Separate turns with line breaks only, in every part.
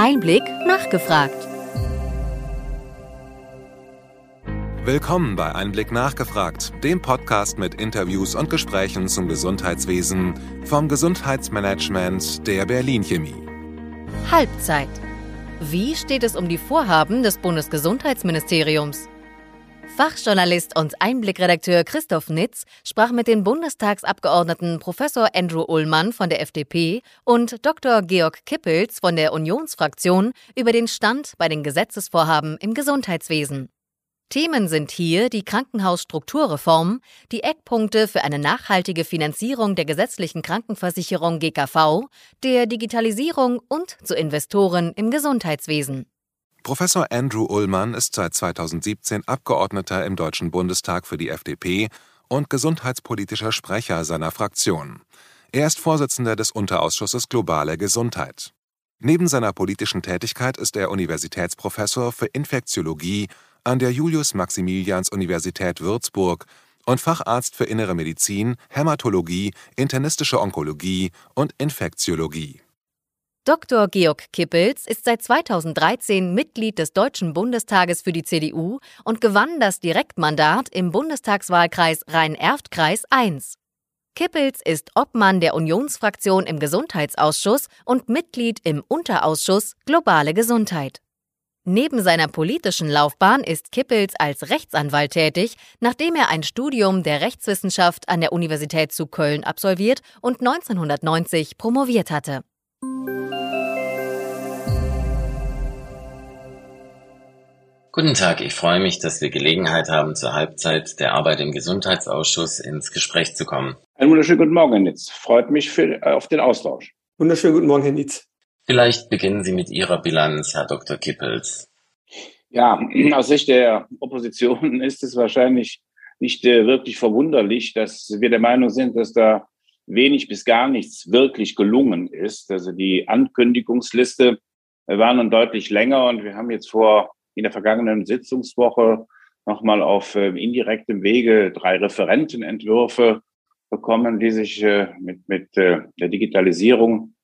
Einblick nachgefragt.
Willkommen bei Einblick nachgefragt, dem Podcast mit Interviews und Gesprächen zum Gesundheitswesen vom Gesundheitsmanagement der Berlin Chemie.
Halbzeit. Wie steht es um die Vorhaben des Bundesgesundheitsministeriums? Fachjournalist und Einblickredakteur Christoph Nitz sprach mit den Bundestagsabgeordneten Professor Andrew Ullmann von der FDP und Dr. Georg Kippels von der Unionsfraktion über den Stand bei den Gesetzesvorhaben im Gesundheitswesen. Themen sind hier die Krankenhausstrukturreform, die Eckpunkte für eine nachhaltige Finanzierung der gesetzlichen Krankenversicherung GKV, der Digitalisierung und zu Investoren im Gesundheitswesen.
Professor Andrew Ullmann ist seit 2017 Abgeordneter im Deutschen Bundestag für die FDP und gesundheitspolitischer Sprecher seiner Fraktion. Er ist Vorsitzender des Unterausschusses Globale Gesundheit. Neben seiner politischen Tätigkeit ist er Universitätsprofessor für Infektiologie an der Julius-Maximilians-Universität Würzburg und Facharzt für Innere Medizin, Hämatologie, internistische Onkologie und Infektiologie.
Dr. Georg Kippels ist seit 2013 Mitglied des Deutschen Bundestages für die CDU und gewann das Direktmandat im Bundestagswahlkreis Rhein-Erft-Kreis I. Kippels ist Obmann der Unionsfraktion im Gesundheitsausschuss und Mitglied im Unterausschuss Globale Gesundheit. Neben seiner politischen Laufbahn ist Kippels als Rechtsanwalt tätig, nachdem er ein Studium der Rechtswissenschaft an der Universität zu Köln absolviert und 1990 promoviert hatte.
Guten Tag, ich freue mich, dass wir Gelegenheit haben, zur Halbzeit der Arbeit im Gesundheitsausschuss ins Gespräch zu kommen.
Einen wunderschönen guten Morgen, Herr Nitz. Freut mich für, äh, auf den Austausch.
Wunderschönen guten Morgen, Herr Nitz.
Vielleicht beginnen Sie mit Ihrer Bilanz, Herr Dr. Kippels.
Ja, aus Sicht der Opposition ist es wahrscheinlich nicht äh, wirklich verwunderlich, dass wir der Meinung sind, dass da wenig bis gar nichts wirklich gelungen ist. Also die Ankündigungsliste war nun deutlich länger und wir haben jetzt vor in der vergangenen Sitzungswoche nochmal auf äh, indirektem Wege drei Referentenentwürfe bekommen, die sich äh, mit, mit äh, der Digitalisierung,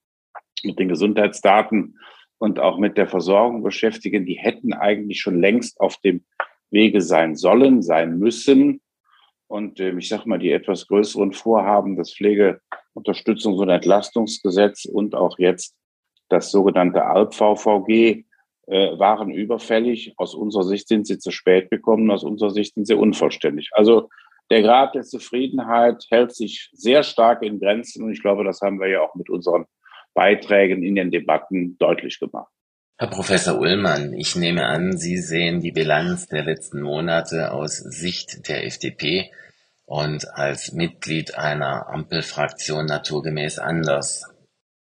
mit den Gesundheitsdaten und auch mit der Versorgung beschäftigen. Die hätten eigentlich schon längst auf dem Wege sein sollen, sein müssen. Und äh, ich sage mal, die etwas größeren Vorhaben, das Pflegeunterstützungs- und Entlastungsgesetz und auch jetzt das sogenannte ALP-VVG, äh, waren überfällig. Aus unserer Sicht sind sie zu spät gekommen, aus unserer Sicht sind sie unvollständig. Also der Grad der Zufriedenheit hält sich sehr stark in Grenzen und ich glaube, das haben wir ja auch mit unseren Beiträgen in den Debatten deutlich gemacht.
Herr Professor Ullmann, ich nehme an, Sie sehen die Bilanz der letzten Monate aus Sicht der FDP und als Mitglied einer Ampelfraktion naturgemäß anders.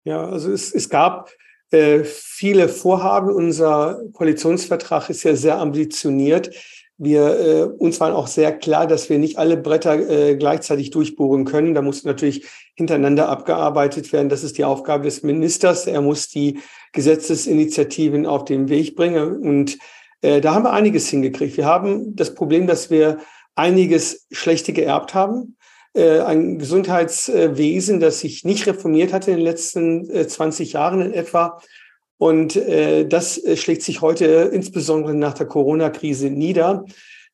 Ja, also es, es gab äh, viele Vorhaben. Unser Koalitionsvertrag ist ja sehr ambitioniert. Wir, äh, uns war auch sehr klar, dass wir nicht alle Bretter äh, gleichzeitig durchbohren können. Da muss natürlich hintereinander abgearbeitet werden. Das ist die Aufgabe des Ministers. Er muss die Gesetzesinitiativen auf den Weg bringen. Und äh, da haben wir einiges hingekriegt. Wir haben das Problem, dass wir einiges Schlechte geerbt haben. Äh, ein Gesundheitswesen, das sich nicht reformiert hatte in den letzten äh, 20 Jahren in etwa. Und äh, das äh, schlägt sich heute insbesondere nach der Corona-Krise nieder.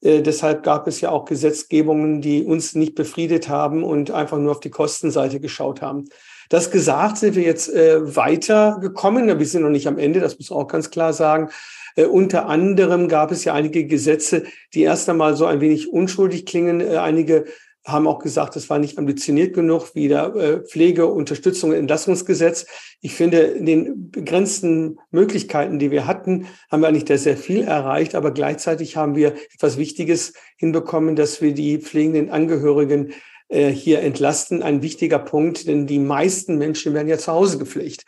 Äh, deshalb gab es ja auch Gesetzgebungen, die uns nicht befriedet haben und einfach nur auf die Kostenseite geschaut haben. Das gesagt, sind wir jetzt äh, weitergekommen. Wir sind noch nicht am Ende, das muss man auch ganz klar sagen. Äh, unter anderem gab es ja einige Gesetze, die erst einmal so ein wenig unschuldig klingen. Äh, einige haben auch gesagt, es war nicht ambitioniert genug, wie der äh, Pflege, Unterstützung Entlassungsgesetz. Ich finde, in den begrenzten Möglichkeiten, die wir hatten, haben wir eigentlich da sehr viel erreicht, aber gleichzeitig haben wir etwas Wichtiges hinbekommen, dass wir die pflegenden Angehörigen äh, hier entlasten. Ein wichtiger Punkt, denn die meisten Menschen werden ja zu Hause gepflegt.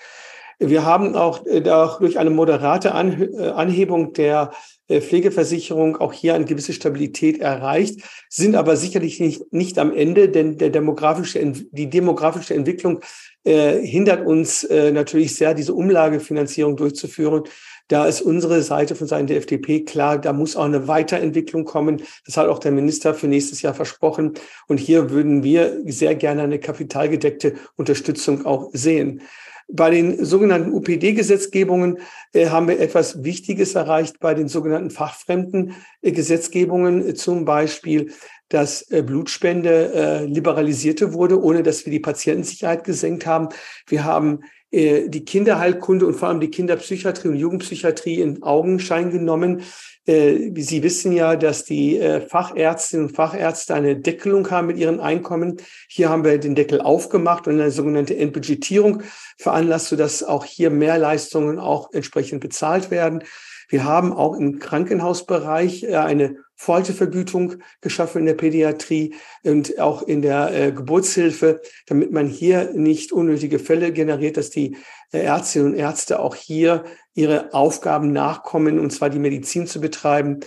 Wir haben auch äh, durch eine moderate Anhebung der Pflegeversicherung auch hier eine gewisse Stabilität erreicht, sind aber sicherlich nicht, nicht am Ende, denn der demografische, die demografische Entwicklung äh, hindert uns äh, natürlich sehr, diese Umlagefinanzierung durchzuführen. Da ist unsere Seite von Seiten der FDP klar, da muss auch eine Weiterentwicklung kommen. Das hat auch der Minister für nächstes Jahr versprochen. Und hier würden wir sehr gerne eine kapitalgedeckte Unterstützung auch sehen. Bei den sogenannten UPD-Gesetzgebungen äh, haben wir etwas Wichtiges erreicht bei den sogenannten fachfremden äh, Gesetzgebungen, zum Beispiel, dass äh, Blutspende äh, liberalisierte wurde, ohne dass wir die Patientensicherheit gesenkt haben. Wir haben äh, die Kinderheilkunde und vor allem die Kinderpsychiatrie und Jugendpsychiatrie in Augenschein genommen. Äh, Sie wissen ja, dass die äh, Fachärztinnen und Fachärzte eine Deckelung haben mit ihren Einkommen. Hier haben wir den Deckel aufgemacht und eine sogenannte Entbudgetierung veranlasst, sodass auch hier mehr Leistungen auch entsprechend bezahlt werden. Wir haben auch im Krankenhausbereich äh, eine Foltervergütung geschaffen in der Pädiatrie und auch in der äh, Geburtshilfe, damit man hier nicht unnötige Fälle generiert, dass die äh, Ärztinnen und Ärzte auch hier ihre Aufgaben nachkommen, und zwar die Medizin zu betreiben.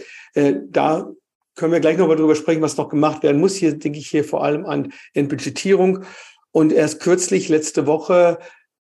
Da können wir gleich noch mal drüber sprechen, was noch gemacht werden muss. Hier denke ich hier vor allem an Entbudgetierung. Und erst kürzlich, letzte Woche,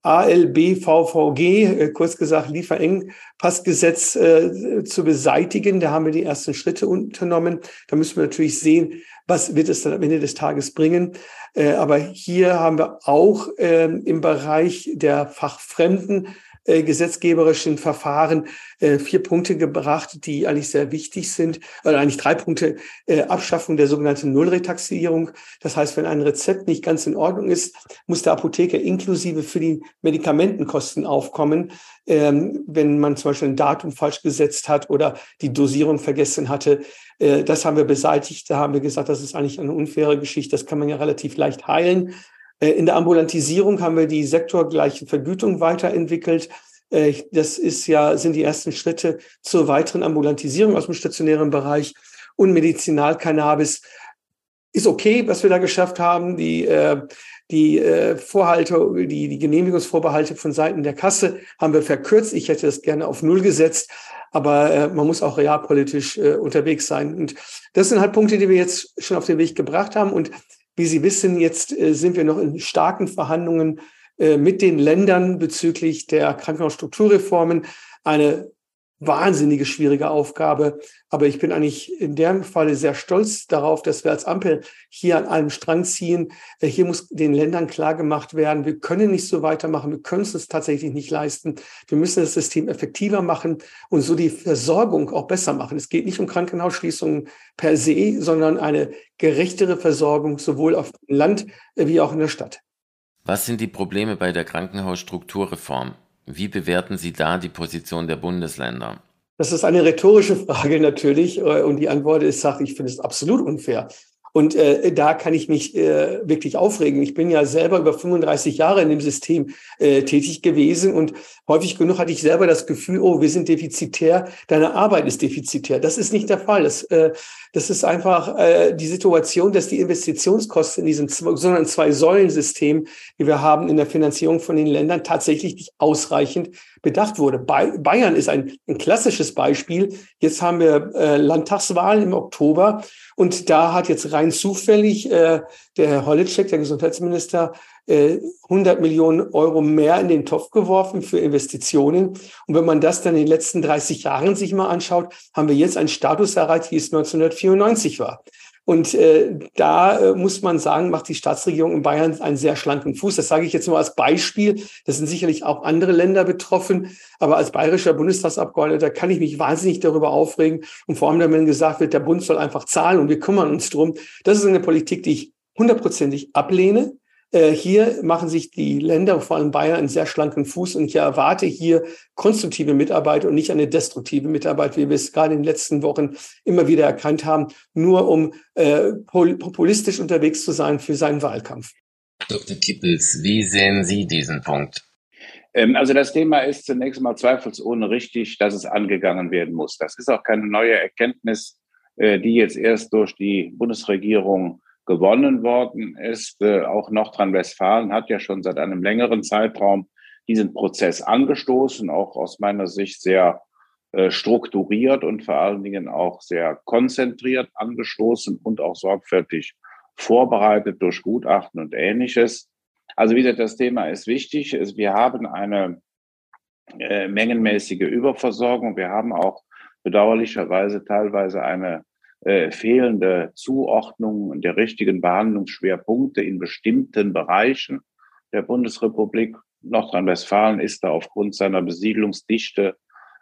ALBVVG, äh, kurz gesagt Lieferengpassgesetz äh, zu beseitigen. Da haben wir die ersten Schritte unternommen. Da müssen wir natürlich sehen, was wird es dann am Ende des Tages bringen. Äh, aber hier haben wir auch äh, im Bereich der Fachfremden äh, gesetzgeberischen Verfahren äh, vier Punkte gebracht, die eigentlich sehr wichtig sind, oder eigentlich drei Punkte. Äh, Abschaffung der sogenannten Nullretaxierung. Das heißt, wenn ein Rezept nicht ganz in Ordnung ist, muss der Apotheker inklusive für die Medikamentenkosten aufkommen. Ähm, wenn man zum Beispiel ein Datum falsch gesetzt hat oder die Dosierung vergessen hatte. Äh, das haben wir beseitigt. Da haben wir gesagt, das ist eigentlich eine unfaire Geschichte. Das kann man ja relativ leicht heilen. Äh, in der Ambulantisierung haben wir die sektorgleiche Vergütung weiterentwickelt. Äh, das ist ja, sind die ersten Schritte zur weiteren Ambulantisierung aus dem stationären Bereich. Und Medizinalcannabis ist okay, was wir da geschafft haben. Die, äh, die Vorhalte, die, die Genehmigungsvorbehalte von Seiten der Kasse haben wir verkürzt. Ich hätte das gerne auf Null gesetzt. Aber man muss auch realpolitisch unterwegs sein. Und das sind halt Punkte, die wir jetzt schon auf den Weg gebracht haben. Und wie Sie wissen, jetzt äh, sind wir noch in starken Verhandlungen äh, mit den Ländern bezüglich der Krankenhausstrukturreformen. Eine wahnsinnige schwierige Aufgabe. Aber ich bin eigentlich in dem Falle sehr stolz darauf, dass wir als Ampel hier an einem Strang ziehen. Äh, hier muss den Ländern klar gemacht werden, wir können nicht so weitermachen. Wir können es uns tatsächlich nicht leisten. Wir müssen das System effektiver machen und so die Versorgung auch besser machen. Es geht nicht um Krankenhausschließungen per se, sondern eine gerechtere Versorgung sowohl auf dem Land äh, wie auch in der Stadt.
Was sind die Probleme bei der Krankenhausstrukturreform? Wie bewerten Sie da die Position der Bundesländer?
Das ist eine rhetorische Frage natürlich. Äh, und die Antwort ist, sag, ich finde es absolut unfair. Und äh, da kann ich mich äh, wirklich aufregen. Ich bin ja selber über 35 Jahre in dem System äh, tätig gewesen und häufig genug hatte ich selber das Gefühl, oh, wir sind defizitär, deine Arbeit ist defizitär. Das ist nicht der Fall. Das, äh, das ist einfach äh, die Situation, dass die Investitionskosten in diesem sogenannten Zwei-Säulen-System, die wir haben in der Finanzierung von den Ländern, tatsächlich nicht ausreichend bedacht wurde. Bayern ist ein, ein klassisches Beispiel. Jetzt haben wir äh, Landtagswahlen im Oktober und da hat jetzt rein zufällig äh, der Herr Holitschek, der Gesundheitsminister, äh, 100 Millionen Euro mehr in den Topf geworfen für Investitionen. Und wenn man das dann in den letzten 30 Jahren sich mal anschaut, haben wir jetzt einen Status erreicht, wie es 1994 war. Und äh, da äh, muss man sagen, macht die Staatsregierung in Bayern einen sehr schlanken Fuß. Das sage ich jetzt nur als Beispiel. Das sind sicherlich auch andere Länder betroffen. Aber als bayerischer Bundestagsabgeordneter kann ich mich wahnsinnig darüber aufregen. Und vor allem, wenn gesagt wird, der Bund soll einfach zahlen und wir kümmern uns drum. Das ist eine Politik, die ich hundertprozentig ablehne. Äh, hier machen sich die Länder, vor allem Bayern, einen sehr schlanken Fuß und ich erwarte hier konstruktive Mitarbeit und nicht eine destruktive Mitarbeit, wie wir es gerade in den letzten Wochen immer wieder erkannt haben, nur um äh, populistisch unterwegs zu sein für seinen Wahlkampf.
Dr. Kippels, wie sehen Sie diesen Punkt?
Ähm, also das Thema ist zunächst mal zweifelsohne richtig, dass es angegangen werden muss. Das ist auch keine neue Erkenntnis, äh, die jetzt erst durch die Bundesregierung gewonnen worden ist. Äh, auch Nordrhein-Westfalen hat ja schon seit einem längeren Zeitraum diesen Prozess angestoßen, auch aus meiner Sicht sehr äh, strukturiert und vor allen Dingen auch sehr konzentriert angestoßen und auch sorgfältig vorbereitet durch Gutachten und ähnliches. Also wie gesagt, das Thema ist wichtig. Wir haben eine äh, mengenmäßige Überversorgung. Wir haben auch bedauerlicherweise teilweise eine äh, fehlende Zuordnung der richtigen Behandlungsschwerpunkte in bestimmten Bereichen der Bundesrepublik. Nordrhein-Westfalen ist da aufgrund seiner Besiedlungsdichte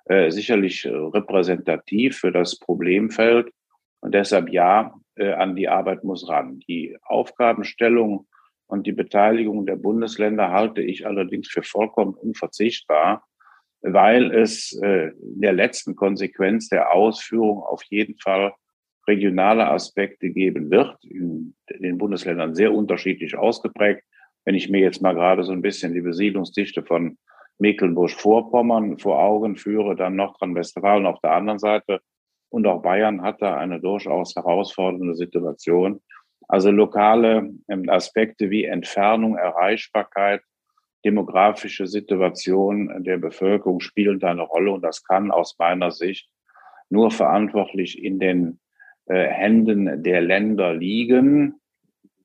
äh, sicherlich äh, repräsentativ für das Problemfeld. Und deshalb ja, äh, an die Arbeit muss ran. Die Aufgabenstellung und die Beteiligung der Bundesländer halte ich allerdings für vollkommen unverzichtbar, weil es äh, in der letzten Konsequenz der Ausführung auf jeden Fall regionale Aspekte geben wird, in den Bundesländern sehr unterschiedlich ausgeprägt. Wenn ich mir jetzt mal gerade so ein bisschen die Besiedlungsdichte von Mecklenburg-Vorpommern vor Augen führe, dann Nordrhein-Westfalen auf der anderen Seite und auch Bayern hat da eine durchaus herausfordernde Situation. Also lokale ähm, Aspekte wie Entfernung, Erreichbarkeit, demografische Situation der Bevölkerung spielen da eine Rolle und das kann aus meiner Sicht nur verantwortlich in den Händen der Länder liegen.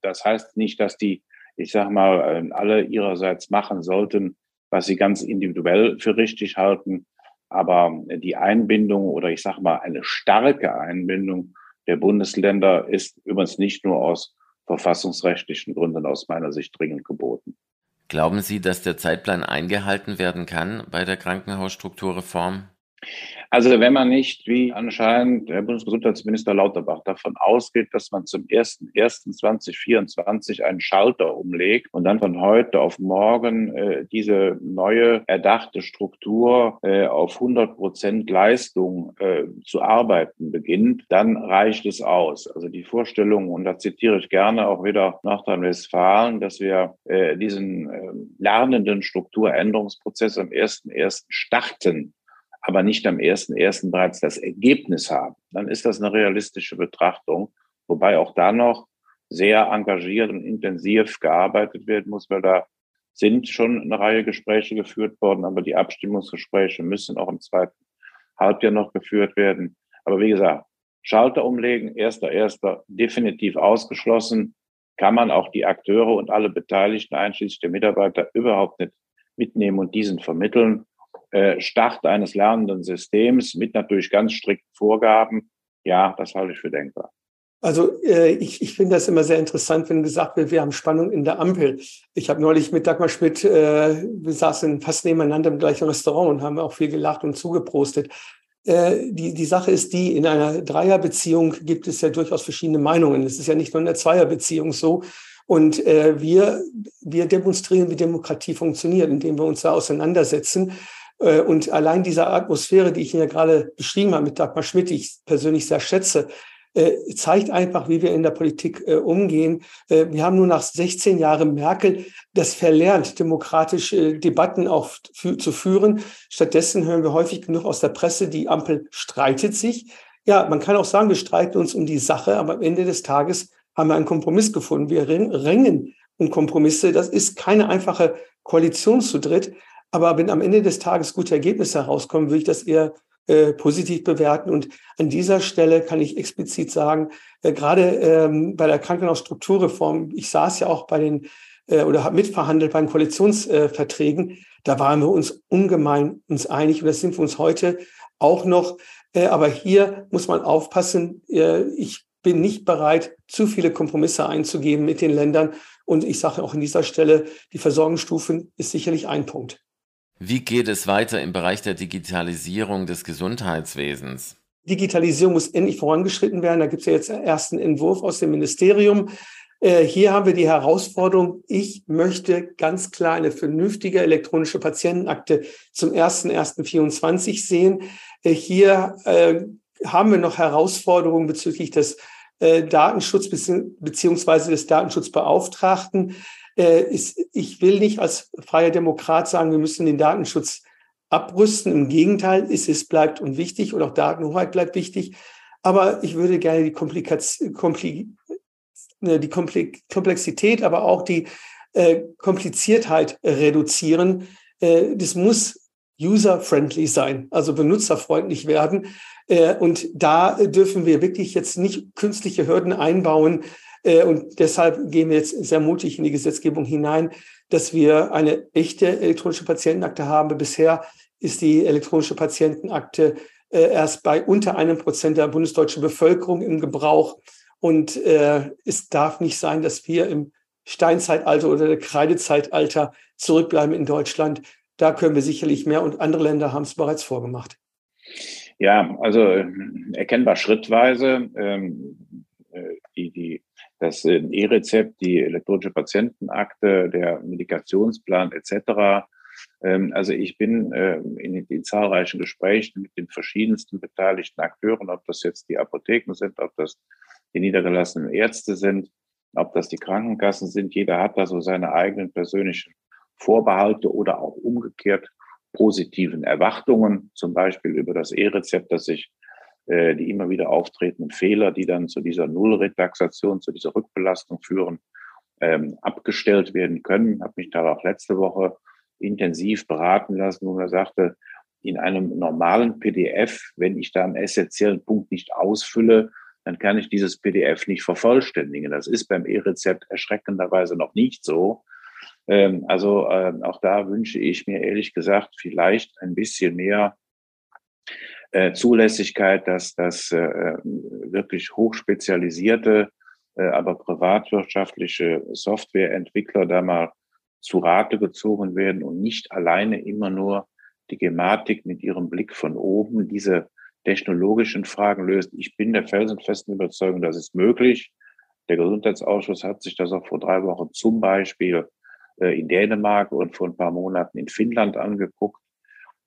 Das heißt nicht, dass die, ich sage mal, äh, alle ihrerseits machen sollten, was sie ganz individuell für richtig halten. Aber die Einbindung oder ich sage mal eine starke Einbindung der Bundesländer ist übrigens nicht nur aus verfassungsrechtlichen Gründen aus meiner Sicht dringend geboten.
Glauben Sie, dass der Zeitplan eingehalten werden kann bei der Krankenhausstrukturreform?
Also wenn man nicht, wie anscheinend der Bundesgesundheitsminister Lauterbach davon ausgeht, dass man zum 01.01.2024 einen Schalter umlegt und dann von heute auf morgen äh, diese neue erdachte Struktur äh, auf 100 Prozent Leistung äh, zu arbeiten beginnt, dann reicht es aus. Also die Vorstellung, und da zitiere ich gerne auch wieder Nordrhein-Westfalen, dass wir äh, diesen äh, lernenden Strukturänderungsprozess am 1.01. starten aber nicht am ersten ersten bereits das Ergebnis haben, dann ist das eine realistische Betrachtung, wobei auch da noch sehr engagiert und intensiv gearbeitet werden muss, weil da sind schon eine Reihe Gespräche geführt worden, aber die Abstimmungsgespräche müssen auch im zweiten Halbjahr noch geführt werden. Aber wie gesagt, Schalter umlegen, erster, erster, definitiv ausgeschlossen, kann man auch die Akteure und alle Beteiligten, einschließlich der Mitarbeiter, überhaupt nicht mitnehmen und diesen vermitteln. Äh, Start eines lernenden Systems mit natürlich ganz strikten Vorgaben, ja, das halte ich für denkbar.
Also äh, ich, ich finde das immer sehr interessant, wenn gesagt wird, wir haben Spannung in der Ampel. Ich habe neulich mit Dagmar Schmidt, äh, wir saßen fast nebeneinander im gleichen Restaurant und haben auch viel gelacht und zugeprostet. Äh, die, die Sache ist die, in einer Dreierbeziehung gibt es ja durchaus verschiedene Meinungen. Es ist ja nicht nur in der Zweierbeziehung so. Und äh, wir, wir demonstrieren, wie Demokratie funktioniert, indem wir uns da auseinandersetzen. Äh, und allein diese Atmosphäre, die ich hier gerade beschrieben habe mit Dagmar Schmidt, die ich persönlich sehr schätze, äh, zeigt einfach, wie wir in der Politik äh, umgehen. Wir haben nur nach 16 Jahren Merkel das verlernt, demokratische Debatten auch zu führen. Stattdessen hören wir häufig genug aus der Presse, die Ampel streitet sich. Ja, man kann auch sagen, wir streiten uns um die Sache, aber am Ende des Tages haben wir einen Kompromiss gefunden. Wir ringen um Kompromisse. Das ist keine einfache Koalition zu dritt. Aber wenn am Ende des Tages gute Ergebnisse herauskommen, würde ich das eher äh, positiv bewerten. Und an dieser Stelle kann ich explizit sagen, äh, gerade ähm, bei der Krankenhausstrukturreform, ich saß ja auch bei den äh, oder habe mitverhandelt bei den Koalitionsverträgen, da waren wir uns ungemein uns einig und das sind wir uns heute auch noch. Äh, aber hier muss man aufpassen. Äh, ich bin nicht bereit, zu viele Kompromisse einzugeben mit den Ländern. Und ich sage auch an dieser Stelle, die Versorgungsstufen ist sicherlich ein Punkt.
Wie geht es weiter im Bereich der Digitalisierung des Gesundheitswesens?
Digitalisierung muss endlich vorangeschritten werden. Da gibt es ja jetzt einen ersten Entwurf aus dem Ministerium. Äh, hier haben wir die Herausforderung, ich möchte ganz klar eine vernünftige elektronische Patientenakte zum 1.1.24 sehen. Äh, hier äh, haben wir noch Herausforderungen bezüglich des Datenschutz beziehungsweise des Datenschutzbeauftragten ist, ich will nicht als freier Demokrat sagen, wir müssen den Datenschutz abrüsten. Im Gegenteil, es bleibt unwichtig und auch Datenhoheit bleibt wichtig. Aber ich würde gerne die, Komplikation, Kompli ne, die Komplexität, aber auch die äh, Kompliziertheit reduzieren. Äh, das muss user-friendly sein, also benutzerfreundlich werden. Äh, und da dürfen wir wirklich jetzt nicht künstliche Hürden einbauen, äh, und deshalb gehen wir jetzt sehr mutig in die Gesetzgebung hinein, dass wir eine echte elektronische Patientenakte haben. Bisher ist die elektronische Patientenakte äh, erst bei unter einem Prozent der bundesdeutschen Bevölkerung im Gebrauch. Und äh, es darf nicht sein, dass wir im Steinzeitalter oder Kreidezeitalter zurückbleiben in Deutschland. Da können wir sicherlich mehr und andere Länder haben es bereits vorgemacht.
Ja, also äh, erkennbar schrittweise. Ähm, äh, die, die, das äh, E-Rezept, die elektronische Patientenakte, der Medikationsplan etc. Ähm, also ich bin äh, in den zahlreichen Gesprächen mit den verschiedensten beteiligten Akteuren, ob das jetzt die Apotheken sind, ob das die niedergelassenen Ärzte sind, ob das die Krankenkassen sind. Jeder hat da so seine eigenen persönlichen Vorbehalte oder auch umgekehrt positiven Erwartungen, zum Beispiel über das E-Rezept, dass sich äh, die immer wieder auftretenden Fehler, die dann zu dieser Nullretaxation, zu dieser Rückbelastung führen, ähm, abgestellt werden können. Ich habe mich da auch letzte Woche intensiv beraten lassen, wo man sagte, in einem normalen PDF, wenn ich da einen essentiellen Punkt nicht ausfülle, dann kann ich dieses PDF nicht vervollständigen. Das ist beim E-Rezept erschreckenderweise noch nicht so. Ähm, also äh, auch da wünsche ich mir ehrlich gesagt vielleicht ein bisschen mehr äh, Zulässigkeit, dass das äh, wirklich hochspezialisierte, äh, aber privatwirtschaftliche Softwareentwickler da mal zu Rate gezogen werden und nicht alleine immer nur die Gematik mit ihrem Blick von oben diese technologischen Fragen löst. Ich bin der felsenfesten Überzeugung, das ist möglich. Der Gesundheitsausschuss hat sich das auch vor drei Wochen zum Beispiel äh, in Dänemark und vor ein paar Monaten in Finnland angeguckt.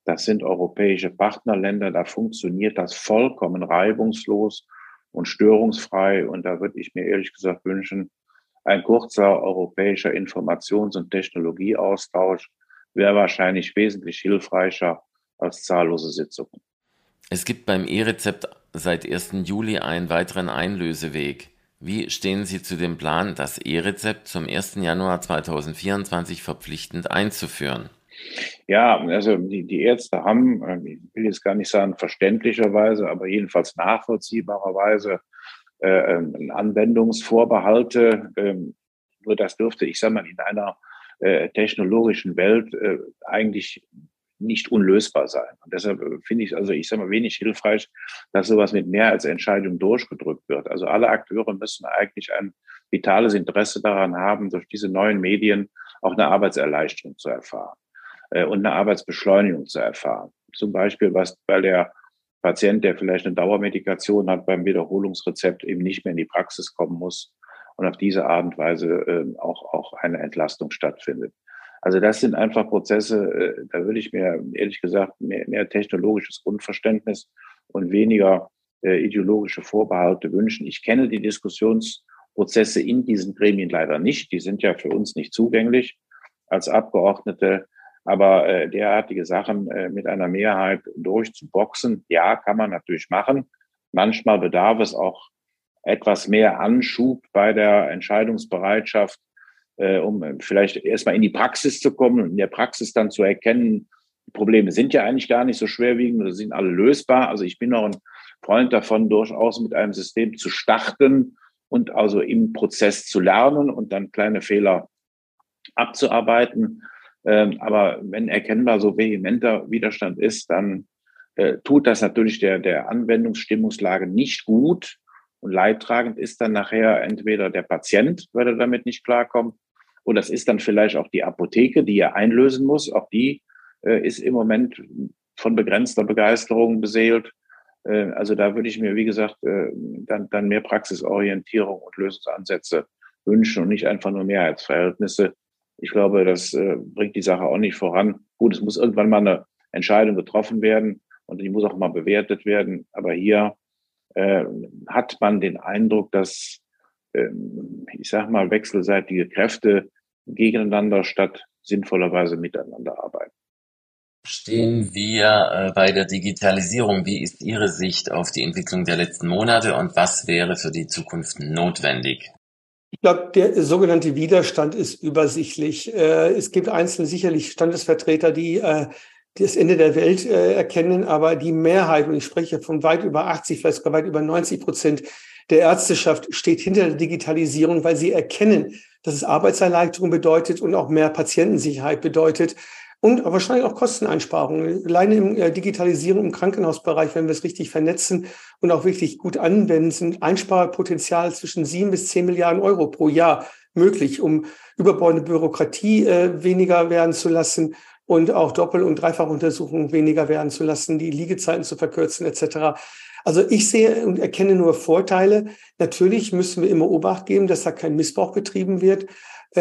Das sind europäische Partnerländer, da funktioniert das vollkommen reibungslos und störungsfrei. Und da würde ich mir ehrlich gesagt wünschen, ein kurzer europäischer Informations- und Technologieaustausch wäre wahrscheinlich wesentlich hilfreicher als zahllose Sitzungen.
Es gibt beim E-Rezept seit 1. Juli einen weiteren Einlöseweg. Wie stehen Sie zu dem Plan, das E-Rezept zum 1. Januar 2024 verpflichtend einzuführen?
Ja, also die, die Ärzte haben, äh, ich will jetzt gar nicht sagen verständlicherweise, aber jedenfalls nachvollziehbarerweise äh, ähm, Anwendungsvorbehalte. Ähm, nur das dürfte, ich sage mal, in einer äh, technologischen Welt äh, eigentlich nicht unlösbar sein. Und deshalb äh, finde ich also, ich sage mal, wenig hilfreich, dass sowas mit mehr als Entscheidung durchgedrückt wird. Also alle Akteure müssen eigentlich ein vitales Interesse daran haben, durch diese neuen Medien auch eine Arbeitserleichterung zu erfahren äh, und eine Arbeitsbeschleunigung zu erfahren. Zum Beispiel, was bei der Patient, der vielleicht eine Dauermedikation hat, beim Wiederholungsrezept eben nicht mehr in die Praxis kommen muss und auf diese Art und Weise äh, auch, auch eine Entlastung stattfindet. Also das sind einfach Prozesse, äh, da würde ich mir ehrlich gesagt mehr, mehr technologisches Grundverständnis und weniger äh, ideologische Vorbehalte wünschen. Ich kenne die Diskussionsprozesse in diesen Gremien leider nicht. Die sind ja für uns nicht zugänglich als Abgeordnete. Aber äh, derartige Sachen äh, mit einer Mehrheit durchzuboxen, ja, kann man natürlich machen. Manchmal bedarf es auch etwas mehr Anschub bei der Entscheidungsbereitschaft, äh, um vielleicht erstmal in die Praxis zu kommen und in der Praxis dann zu erkennen, die Probleme sind ja eigentlich gar nicht so schwerwiegend oder sind alle lösbar. Also ich bin noch ein Freund davon, durchaus mit einem System zu starten und also im Prozess zu lernen und dann kleine Fehler abzuarbeiten. Ähm, aber wenn erkennbar so vehementer Widerstand ist, dann äh, tut das natürlich der, der Anwendungsstimmungslage nicht gut. Und leidtragend ist dann nachher entweder der Patient, weil er damit nicht klarkommt, oder es ist dann vielleicht auch die Apotheke, die er einlösen muss. Auch die äh, ist im Moment von begrenzter Begeisterung beseelt. Äh, also da würde ich mir, wie gesagt, dann, dann mehr Praxisorientierung und Lösungsansätze wünschen und nicht einfach nur Mehrheitsverhältnisse, ich glaube, das äh, bringt die Sache auch nicht voran. Gut, es muss irgendwann mal eine Entscheidung getroffen werden und die muss auch mal bewertet werden. Aber hier äh, hat man den Eindruck, dass, äh, ich sage mal, wechselseitige Kräfte gegeneinander statt sinnvollerweise miteinander arbeiten.
Stehen wir äh, bei der Digitalisierung? Wie ist Ihre Sicht auf die Entwicklung der letzten Monate und was wäre für die Zukunft notwendig?
Ich glaube, der sogenannte Widerstand ist übersichtlich. Äh, es gibt einzelne sicherlich Standesvertreter, die äh, das Ende der Welt äh, erkennen, aber die Mehrheit, und ich spreche von weit über 80, vielleicht sogar weit über 90 Prozent der Ärzteschaft steht hinter der Digitalisierung, weil sie erkennen, dass es Arbeitserleichterung bedeutet und auch mehr Patientensicherheit bedeutet und wahrscheinlich auch Kosteneinsparungen. Alleine im äh, Digitalisierung im Krankenhausbereich, wenn wir es richtig vernetzen und auch wirklich gut anwenden, sind Einsparpotenzial zwischen sieben bis zehn Milliarden Euro pro Jahr, möglich, um überbordende Bürokratie äh, weniger werden zu lassen und auch Doppel- und Dreifachuntersuchungen weniger werden zu lassen, die Liegezeiten zu verkürzen etc. Also ich sehe und erkenne nur Vorteile. Natürlich müssen wir immer Obacht geben, dass da kein Missbrauch getrieben wird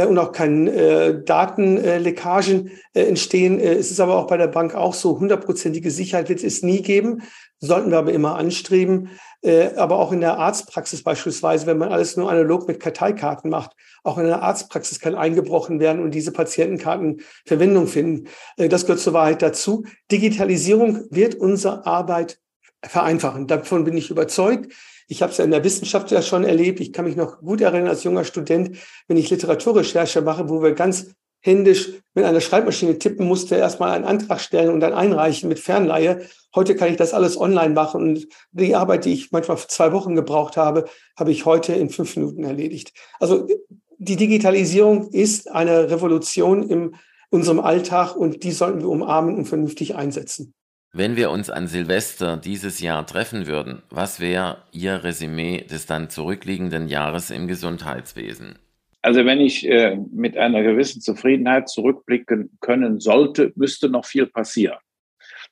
und auch keine äh, Datenleckagen äh, entstehen. Äh, es ist aber auch bei der Bank auch so, hundertprozentige Sicherheit wird es nie geben, sollten wir aber immer anstreben. Äh, aber auch in der Arztpraxis beispielsweise, wenn man alles nur analog mit Karteikarten macht, auch in der Arztpraxis kann eingebrochen werden und diese Patientenkarten Verwendung finden. Äh, das gehört zur Wahrheit dazu. Digitalisierung wird unsere Arbeit vereinfachen. Davon bin ich überzeugt. Ich habe es ja in der Wissenschaft ja schon erlebt. Ich kann mich noch gut erinnern als junger Student, wenn ich Literaturrecherche mache, wo wir ganz händisch mit einer Schreibmaschine tippen musste, erstmal einen Antrag stellen und dann einreichen mit Fernleihe. Heute kann ich das alles online machen und die Arbeit, die ich manchmal zwei Wochen gebraucht habe, habe ich heute in fünf Minuten erledigt. Also die Digitalisierung ist eine Revolution in unserem Alltag und die sollten wir umarmen und vernünftig einsetzen.
Wenn wir uns an Silvester dieses Jahr treffen würden, was wäre Ihr Resümee des dann zurückliegenden Jahres im Gesundheitswesen?
Also wenn ich äh, mit einer gewissen Zufriedenheit zurückblicken können sollte, müsste noch viel passieren.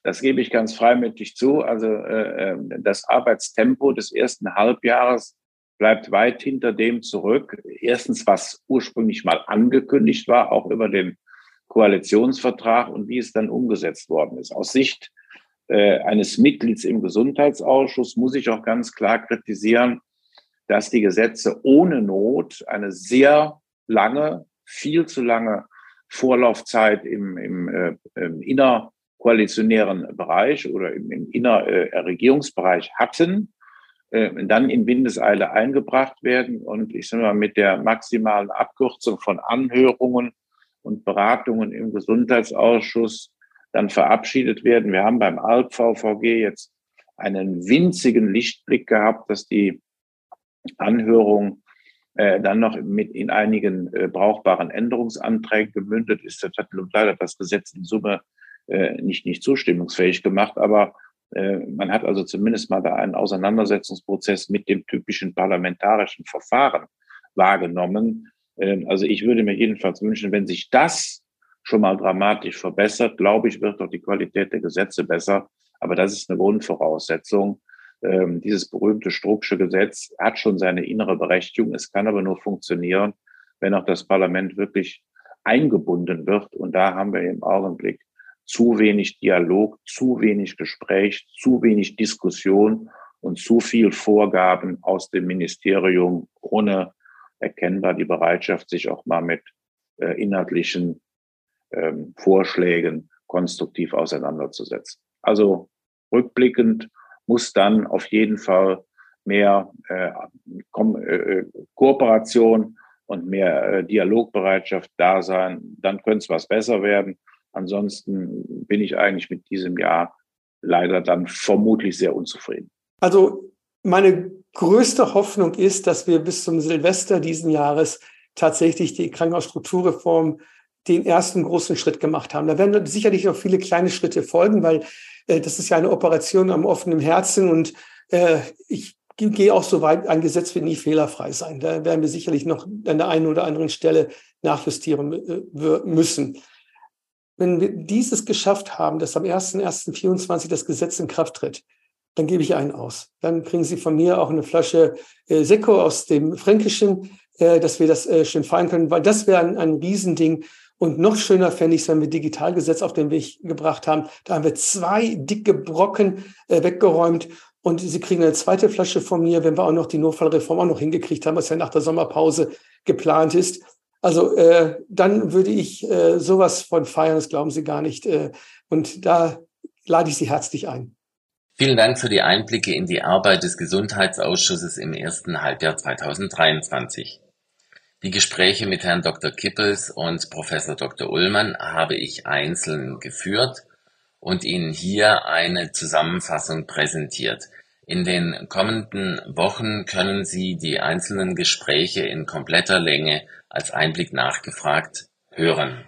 Das gebe ich ganz freimütig zu. Also äh, äh das Arbeitstempo des ersten Halbjahres bleibt weit hinter dem zurück. Erstens, was ursprünglich mal angekündigt war, auch über den Koalitionsvertrag und wie es dann umgesetzt worden ist. Aus Sicht äh, eines Mitglieds im Gesundheitsausschuss muss ich auch ganz klar kritisieren, dass die Gesetze ohne Not eine sehr lange, viel zu lange Vorlaufzeit im, im, äh, im innerkoalitionären Bereich oder im, im innerregierungsbereich äh, hatten, äh, dann in Windeseile eingebracht werden. Und ich sage mal mit der maximalen Abkürzung von Anhörungen und Beratungen im Gesundheitsausschuss dann verabschiedet werden. Wir haben beim ALP-VVG jetzt einen winzigen Lichtblick gehabt, dass die Anhörung äh, dann noch mit in einigen äh, brauchbaren Änderungsanträgen gemündet ist. Das hat leider das Gesetz in Summe äh, nicht, nicht zustimmungsfähig gemacht, aber äh, man hat also zumindest mal da einen Auseinandersetzungsprozess mit dem typischen parlamentarischen Verfahren wahrgenommen. Ähm, also ich würde mir jedenfalls wünschen, wenn sich das schon mal dramatisch verbessert. Glaube ich, wird doch die Qualität der Gesetze besser. Aber das ist eine Grundvoraussetzung. Ähm, dieses berühmte Strucksche Gesetz hat schon seine innere Berechtigung. Es kann aber nur funktionieren, wenn auch das Parlament wirklich eingebunden wird. Und da haben wir im Augenblick zu wenig Dialog, zu wenig Gespräch, zu wenig Diskussion und zu viel Vorgaben aus dem Ministerium ohne erkennbar die Bereitschaft, sich auch mal mit äh, inhaltlichen ähm, Vorschlägen konstruktiv auseinanderzusetzen. Also rückblickend muss dann auf jeden Fall mehr äh, Ko äh, Kooperation und mehr äh, Dialogbereitschaft da sein. Dann könnte es was besser werden. Ansonsten bin ich eigentlich mit diesem Jahr leider dann vermutlich sehr unzufrieden.
Also meine größte Hoffnung ist, dass wir bis zum Silvester diesen Jahres tatsächlich die Krankenhausstrukturreform den ersten großen Schritt gemacht haben. Da werden sicherlich noch viele kleine Schritte folgen, weil äh, das ist ja eine Operation am offenen Herzen und äh, ich gehe auch so weit, ein Gesetz wird nie fehlerfrei sein. Da werden wir sicherlich noch an der einen oder anderen Stelle nachjustieren äh, müssen. Wenn wir dieses geschafft haben, dass am 1.1.24 das Gesetz in Kraft tritt, dann gebe ich einen aus. Dann kriegen Sie von mir auch eine Flasche äh, Sekko aus dem Fränkischen, äh, dass wir das äh, schön feiern können, weil das wäre ein, ein Riesending, und noch schöner fände ich es, wenn wir Digitalgesetz auf den Weg gebracht haben. Da haben wir zwei dicke Brocken äh, weggeräumt und Sie kriegen eine zweite Flasche von mir, wenn wir auch noch die Notfallreform auch noch hingekriegt haben, was ja nach der Sommerpause geplant ist. Also äh, dann würde ich äh, sowas von feiern, das glauben Sie gar nicht. Äh, und da lade ich Sie herzlich ein.
Vielen Dank für die Einblicke in die Arbeit des Gesundheitsausschusses im ersten Halbjahr 2023. Die Gespräche mit Herrn Dr. Kippels und Professor Dr. Ullmann habe ich einzeln geführt und Ihnen hier eine Zusammenfassung präsentiert. In den kommenden Wochen können Sie die einzelnen Gespräche in kompletter Länge als Einblick nachgefragt hören.